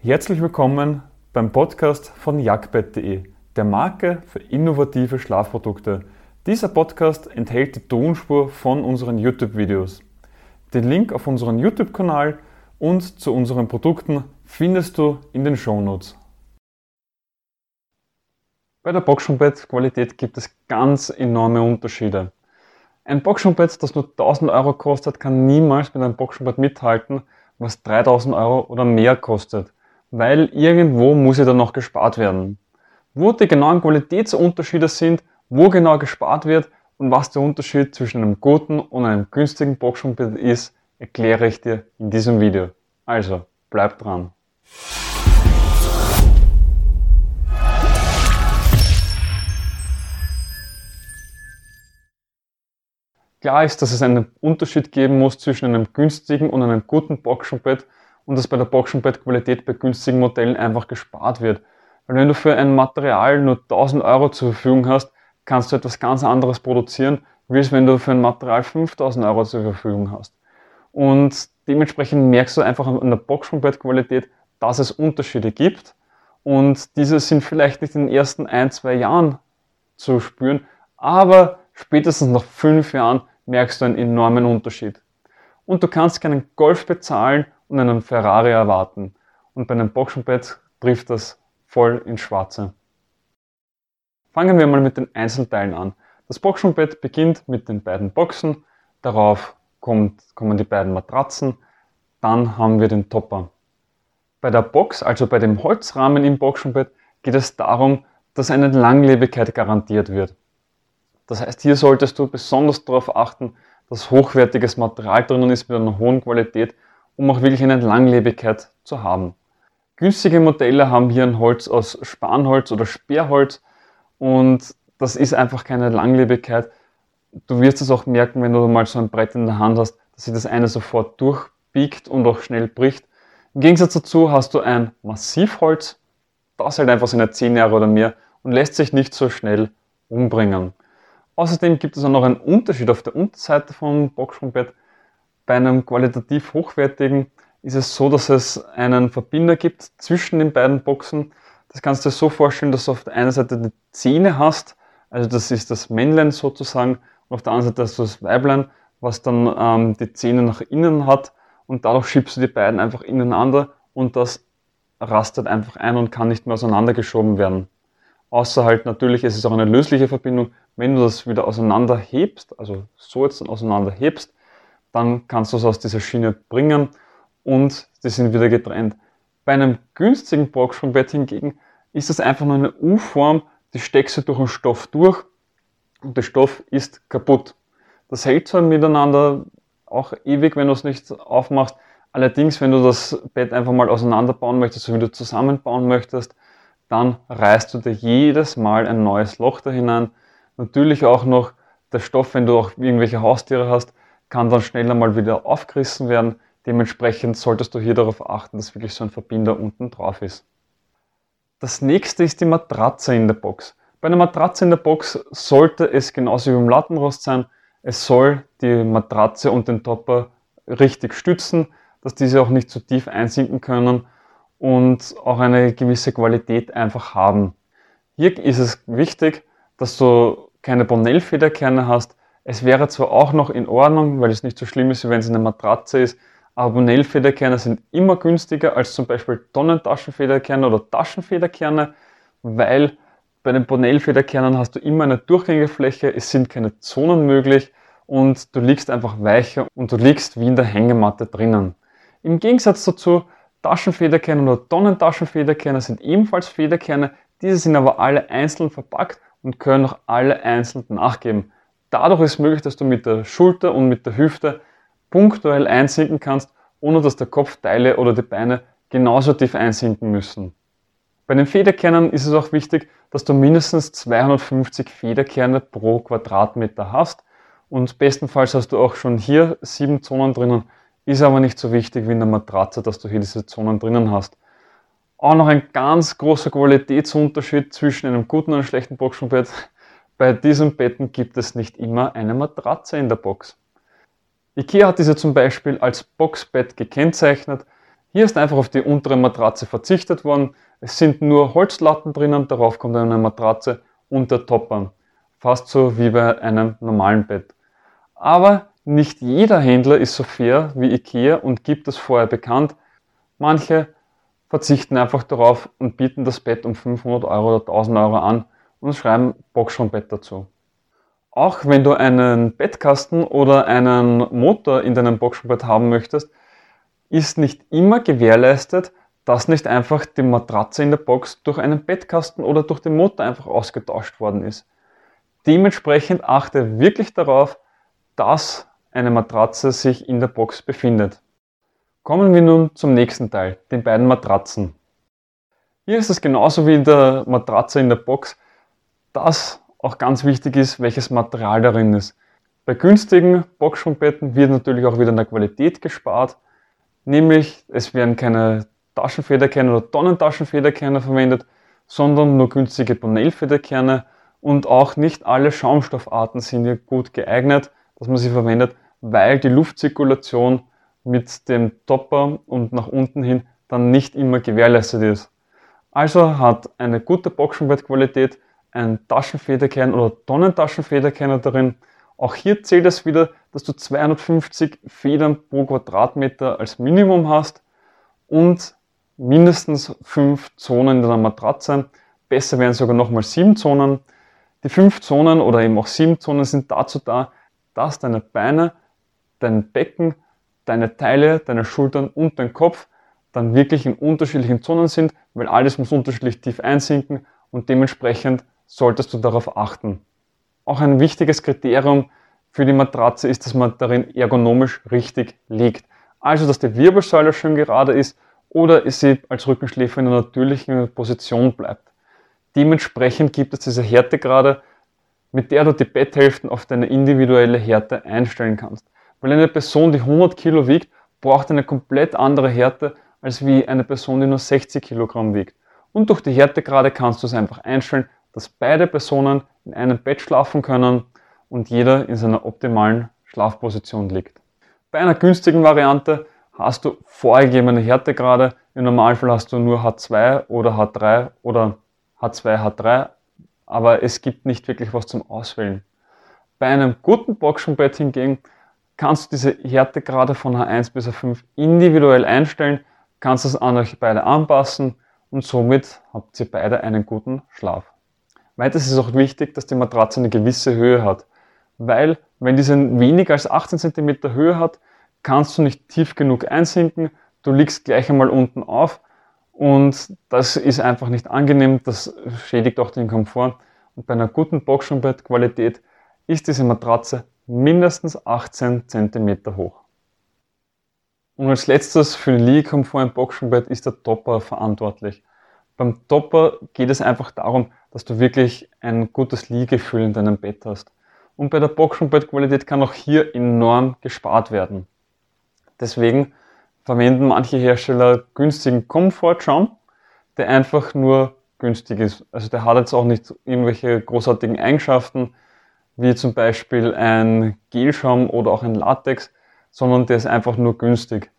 Herzlich willkommen beim Podcast von jagdbett.de, der Marke für innovative Schlafprodukte. Dieser Podcast enthält die Tonspur von unseren YouTube-Videos. Den Link auf unseren YouTube-Kanal und zu unseren Produkten findest du in den Shownotes. Bei der Boxspringbett-Qualität gibt es ganz enorme Unterschiede. Ein Boxspringbett, das nur 1000 Euro kostet, kann niemals mit einem Boxspringbett mithalten, was 3000 Euro oder mehr kostet weil irgendwo muss ja dann noch gespart werden. Wo die genauen Qualitätsunterschiede sind, wo genau gespart wird und was der Unterschied zwischen einem guten und einem günstigen Boxspringbett ist, erkläre ich dir in diesem Video. Also, bleib dran. Klar ist, dass es einen Unterschied geben muss zwischen einem günstigen und einem guten Boxspringbett und dass bei der Boxenbettqualität bei günstigen Modellen einfach gespart wird. Weil wenn du für ein Material nur 1000 Euro zur Verfügung hast, kannst du etwas ganz anderes produzieren, wie es wenn du für ein Material 5000 Euro zur Verfügung hast. Und dementsprechend merkst du einfach an der Boxenbettqualität, dass es Unterschiede gibt. Und diese sind vielleicht nicht in den ersten ein, zwei Jahren zu spüren, aber spätestens nach fünf Jahren merkst du einen enormen Unterschied. Und du kannst keinen Golf bezahlen und einen Ferrari erwarten. Und bei einem Boxenbett trifft das voll ins Schwarze. Fangen wir mal mit den Einzelteilen an. Das Boxenbett beginnt mit den beiden Boxen, darauf kommt, kommen die beiden Matratzen, dann haben wir den Topper. Bei der Box, also bei dem Holzrahmen im Boxenbett, geht es darum, dass eine Langlebigkeit garantiert wird. Das heißt, hier solltest du besonders darauf achten, dass hochwertiges Material drinnen ist mit einer hohen Qualität um auch wirklich eine Langlebigkeit zu haben. Günstige Modelle haben hier ein Holz aus Spanholz oder Sperrholz und das ist einfach keine Langlebigkeit. Du wirst es auch merken, wenn du mal so ein Brett in der Hand hast, dass sich das eine sofort durchbiegt und auch schnell bricht. Im Gegensatz dazu hast du ein Massivholz, das hält einfach seine 10 Jahre oder mehr und lässt sich nicht so schnell umbringen. Außerdem gibt es auch noch einen Unterschied auf der Unterseite vom Boxsprungbett. Bei einem qualitativ hochwertigen ist es so, dass es einen Verbinder gibt zwischen den beiden Boxen. Das kannst du dir so vorstellen, dass du auf der einen Seite die Zähne hast, also das ist das Männlein sozusagen, und auf der anderen Seite hast du das Weiblein, was dann ähm, die Zähne nach innen hat und dadurch schiebst du die beiden einfach ineinander und das rastet einfach ein und kann nicht mehr auseinandergeschoben werden. Außer halt natürlich, es ist auch eine lösliche Verbindung. Wenn du das wieder auseinander hebst, also so jetzt auseinander hebst, dann kannst du es aus dieser Schiene bringen und die sind wieder getrennt. Bei einem günstigen Boxsprungbett hingegen ist das einfach nur eine U-Form, die steckst du durch den Stoff durch und der Stoff ist kaputt. Das hält zwar miteinander auch ewig, wenn du es nicht aufmachst. Allerdings, wenn du das Bett einfach mal auseinanderbauen möchtest, so wie du zusammenbauen möchtest, dann reißt du dir jedes Mal ein neues Loch da hinein. Natürlich auch noch der Stoff, wenn du auch irgendwelche Haustiere hast, kann dann schneller mal wieder aufgerissen werden. Dementsprechend solltest du hier darauf achten, dass wirklich so ein Verbinder unten drauf ist. Das nächste ist die Matratze in der Box. Bei einer Matratze in der Box sollte es genauso wie beim Lattenrost sein. Es soll die Matratze und den Topper richtig stützen, dass diese auch nicht zu tief einsinken können und auch eine gewisse Qualität einfach haben. Hier ist es wichtig, dass du keine Bonell-Federkerne hast, es wäre zwar auch noch in Ordnung, weil es nicht so schlimm ist, wie wenn es eine Matratze ist, aber Bonell-Federkerne sind immer günstiger als zum Beispiel Tonnentaschenfederkerne oder Taschenfederkerne, weil bei den Bonell-Federkernen hast du immer eine durchgängige Fläche, es sind keine Zonen möglich und du liegst einfach weicher und du liegst wie in der Hängematte drinnen. Im Gegensatz dazu, Taschenfederkerne oder Tonnentaschenfederkerne sind ebenfalls Federkerne, diese sind aber alle einzeln verpackt und können auch alle einzeln nachgeben. Dadurch ist möglich, dass du mit der Schulter und mit der Hüfte punktuell einsinken kannst, ohne dass der Kopfteile oder die Beine genauso tief einsinken müssen. Bei den Federkernen ist es auch wichtig, dass du mindestens 250 Federkerne pro Quadratmeter hast und bestenfalls hast du auch schon hier sieben Zonen drinnen, ist aber nicht so wichtig wie in der Matratze, dass du hier diese Zonen drinnen hast. Auch noch ein ganz großer Qualitätsunterschied zwischen einem guten und einem schlechten Boxspringbett bei diesen Betten gibt es nicht immer eine Matratze in der Box. IKEA hat diese zum Beispiel als Boxbett gekennzeichnet. Hier ist einfach auf die untere Matratze verzichtet worden. Es sind nur Holzlatten drinnen, darauf kommt eine Matratze und der Topper. Fast so wie bei einem normalen Bett. Aber nicht jeder Händler ist so fair wie IKEA und gibt das vorher bekannt. Manche verzichten einfach darauf und bieten das Bett um 500 Euro oder 1000 Euro an und schreiben Boxschonbett dazu. Auch wenn du einen Bettkasten oder einen Motor in deinem Boxschonbett haben möchtest, ist nicht immer gewährleistet, dass nicht einfach die Matratze in der Box durch einen Bettkasten oder durch den Motor einfach ausgetauscht worden ist. Dementsprechend achte wirklich darauf, dass eine Matratze sich in der Box befindet. Kommen wir nun zum nächsten Teil, den beiden Matratzen. Hier ist es genauso wie in der Matratze in der Box, dass auch ganz wichtig ist, welches Material darin ist. Bei günstigen Boxschwungbetten wird natürlich auch wieder in der Qualität gespart, nämlich es werden keine Taschenfederkerne oder Tonnentaschenfederkerne verwendet, sondern nur günstige Bonell-Federkerne und auch nicht alle Schaumstoffarten sind hier gut geeignet, dass man sie verwendet, weil die Luftzirkulation mit dem Topper und nach unten hin dann nicht immer gewährleistet ist. Also hat eine gute Boxenbettqualität ein Taschenfederkern oder Tonnentaschenfederkerner darin. Auch hier zählt es wieder, dass du 250 Federn pro Quadratmeter als Minimum hast und mindestens fünf Zonen in deiner Matratze. Besser wären sogar nochmal sieben Zonen. Die fünf Zonen oder eben auch sieben Zonen sind dazu da, dass deine Beine, dein Becken, deine Teile, deine Schultern und dein Kopf dann wirklich in unterschiedlichen Zonen sind, weil alles muss unterschiedlich tief einsinken und dementsprechend solltest du darauf achten. Auch ein wichtiges Kriterium für die Matratze ist, dass man darin ergonomisch richtig liegt. Also, dass die Wirbelsäule schön gerade ist oder sie als Rückenschläfer in einer natürlichen Position bleibt. Dementsprechend gibt es diese Härtegrade, mit der du die Betthälften auf deine individuelle Härte einstellen kannst. Weil eine Person, die 100 Kilo wiegt, braucht eine komplett andere Härte als wie eine Person, die nur 60 Kilogramm wiegt. Und durch die Härtegrade kannst du es einfach einstellen, dass beide Personen in einem Bett schlafen können und jeder in seiner optimalen Schlafposition liegt. Bei einer günstigen Variante hast du vorgegebene Härtegrade. Im Normalfall hast du nur H2 oder H3 oder H2, H3, aber es gibt nicht wirklich was zum Auswählen. Bei einem guten Boxenbett hingegen kannst du diese Härtegrade von H1 bis H5 individuell einstellen, kannst es an euch beide anpassen und somit habt ihr beide einen guten Schlaf. Weiters ist es auch wichtig, dass die Matratze eine gewisse Höhe hat, weil wenn diese weniger als 18 cm Höhe hat, kannst du nicht tief genug einsinken, du liegst gleich einmal unten auf und das ist einfach nicht angenehm, das schädigt auch den Komfort. Und bei einer guten Boxenbettqualität ist diese Matratze mindestens 18 cm hoch. Und als letztes für den Liegekomfort im Boxenbett ist der Topper verantwortlich. Beim Topper geht es einfach darum, dass du wirklich ein gutes Liegefühl in deinem Bett hast. Und bei der Boxenbettqualität kann auch hier enorm gespart werden. Deswegen verwenden manche Hersteller günstigen Komfortschaum, der einfach nur günstig ist. Also der hat jetzt auch nicht irgendwelche großartigen Eigenschaften, wie zum Beispiel ein Gelschaum oder auch ein Latex, sondern der ist einfach nur günstig.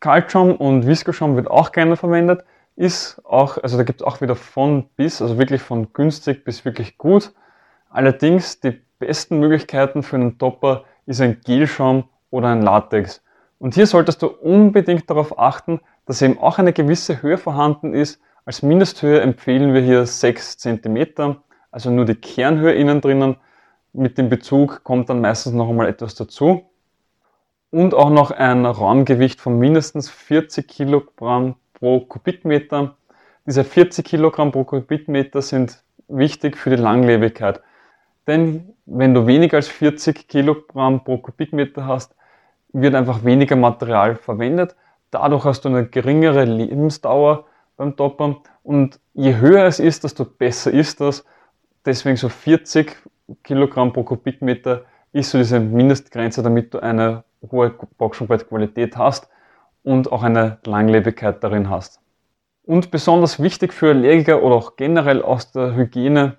Kaltschaum und Viskoschaum wird auch gerne verwendet, ist auch, also da gibt es auch wieder von bis, also wirklich von günstig bis wirklich gut. Allerdings die besten Möglichkeiten für einen Topper ist ein Gelschaum oder ein Latex. Und hier solltest du unbedingt darauf achten, dass eben auch eine gewisse Höhe vorhanden ist. Als Mindesthöhe empfehlen wir hier 6 cm, also nur die Kernhöhe innen drinnen. Mit dem Bezug kommt dann meistens noch einmal etwas dazu. Und auch noch ein Raumgewicht von mindestens 40 Kilogramm pro Kubikmeter. Diese 40 Kilogramm pro Kubikmeter sind wichtig für die Langlebigkeit. Denn wenn du weniger als 40 Kilogramm pro Kubikmeter hast, wird einfach weniger Material verwendet. Dadurch hast du eine geringere Lebensdauer beim Topper. Und je höher es ist, desto besser ist das. Deswegen so 40 Kilogramm pro Kubikmeter ist so diese Mindestgrenze, damit du eine hohe Boxenbrettqualität hast und auch eine Langlebigkeit darin hast. Und besonders wichtig für Allergiker oder auch generell aus der Hygiene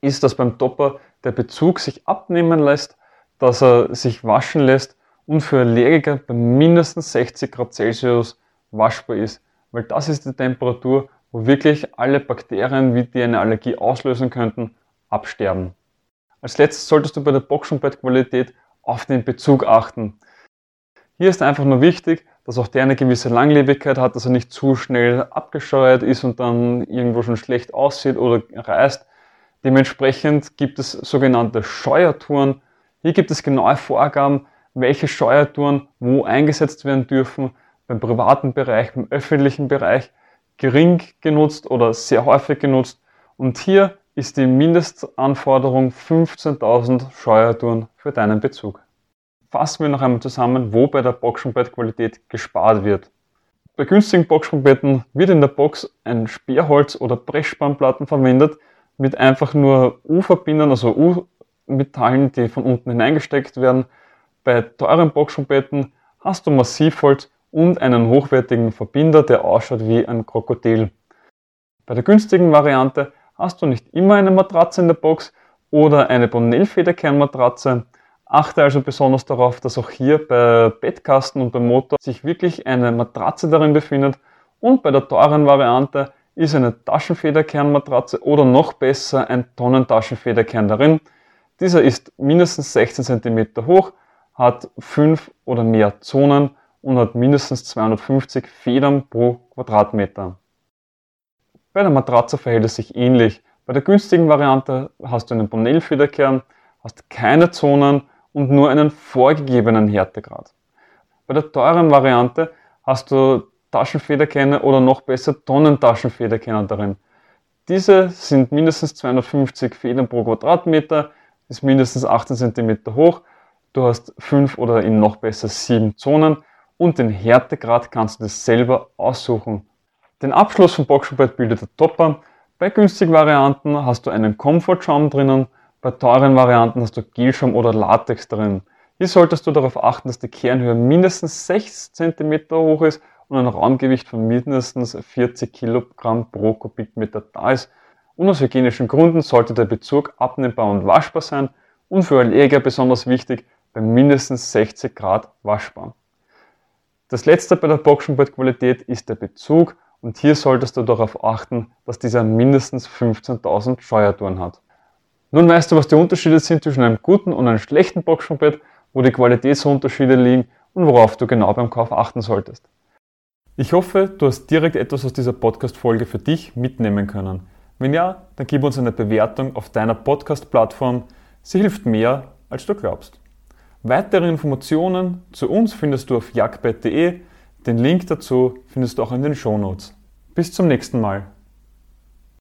ist, dass beim Topper der Bezug sich abnehmen lässt, dass er sich waschen lässt und für Allergiker bei mindestens 60 Grad Celsius waschbar ist, weil das ist die Temperatur, wo wirklich alle Bakterien, wie die eine Allergie auslösen könnten, absterben. Als letztes solltest du bei der Boxenbettqualität auf den Bezug achten. Hier ist einfach nur wichtig, dass auch der eine gewisse Langlebigkeit hat, dass er nicht zu schnell abgescheuert ist und dann irgendwo schon schlecht aussieht oder reißt. Dementsprechend gibt es sogenannte Scheuertouren. Hier gibt es genaue Vorgaben, welche Steuertouren wo eingesetzt werden dürfen, beim privaten Bereich, beim öffentlichen Bereich, gering genutzt oder sehr häufig genutzt. Und hier ist die Mindestanforderung 15.000 Steuertouren für deinen Bezug. Fassen wir noch einmal zusammen, wo bei der Boxenbettqualität gespart wird. Bei günstigen Boxenbetten wird in der Box ein Sperrholz- oder Brechspannplatten verwendet mit einfach nur U-Verbindern, also U-Metallen, die von unten hineingesteckt werden, bei teuren Boxenbetten hast du Massivholz und einen hochwertigen Verbinder, der ausschaut wie ein Krokodil. Bei der günstigen Variante hast du nicht immer eine Matratze in der Box oder eine Bonell-Federkernmatratze. Achte also besonders darauf, dass auch hier bei Bettkasten und beim Motor sich wirklich eine Matratze darin befindet. Und bei der teuren Variante ist eine Taschenfederkernmatratze oder noch besser ein Tonnentaschenfederkern darin. Dieser ist mindestens 16 cm hoch, hat fünf oder mehr Zonen und hat mindestens 250 Federn pro Quadratmeter. Bei der Matratze verhält es sich ähnlich. Bei der günstigen Variante hast du einen Bonell-Federkern, hast keine Zonen und nur einen vorgegebenen Härtegrad. Bei der teuren Variante hast du Taschenfederkerne oder noch besser Tonnentaschenfederkerne darin. Diese sind mindestens 250 Federn pro Quadratmeter, ist mindestens 18 cm hoch Du hast fünf oder eben noch besser sieben Zonen und den Härtegrad kannst du dir selber aussuchen. Den Abschluss vom Boxschuhbrett bildet der Topper. Bei günstigen Varianten hast du einen Komfortschaum drinnen, bei teuren Varianten hast du Gelschaum oder Latex drin. Hier solltest du darauf achten, dass die Kernhöhe mindestens 6 cm hoch ist und ein Raumgewicht von mindestens 40 Kilogramm pro Kubikmeter da ist. Und aus hygienischen Gründen sollte der Bezug abnehmbar und waschbar sein und für Allergiker besonders wichtig, bei mindestens 60 Grad waschbar. Das letzte bei der Boxenbettqualität ist der Bezug und hier solltest du darauf achten, dass dieser mindestens 15.000 Steuertouren hat. Nun weißt du, was die Unterschiede sind zwischen einem guten und einem schlechten Boxenbett, wo die Qualitätsunterschiede liegen und worauf du genau beim Kauf achten solltest. Ich hoffe, du hast direkt etwas aus dieser Podcast-Folge für dich mitnehmen können. Wenn ja, dann gib uns eine Bewertung auf deiner Podcast-Plattform. Sie hilft mehr, als du glaubst. Weitere Informationen zu uns findest du auf jagdbett.de. Den Link dazu findest du auch in den Shownotes. Bis zum nächsten Mal.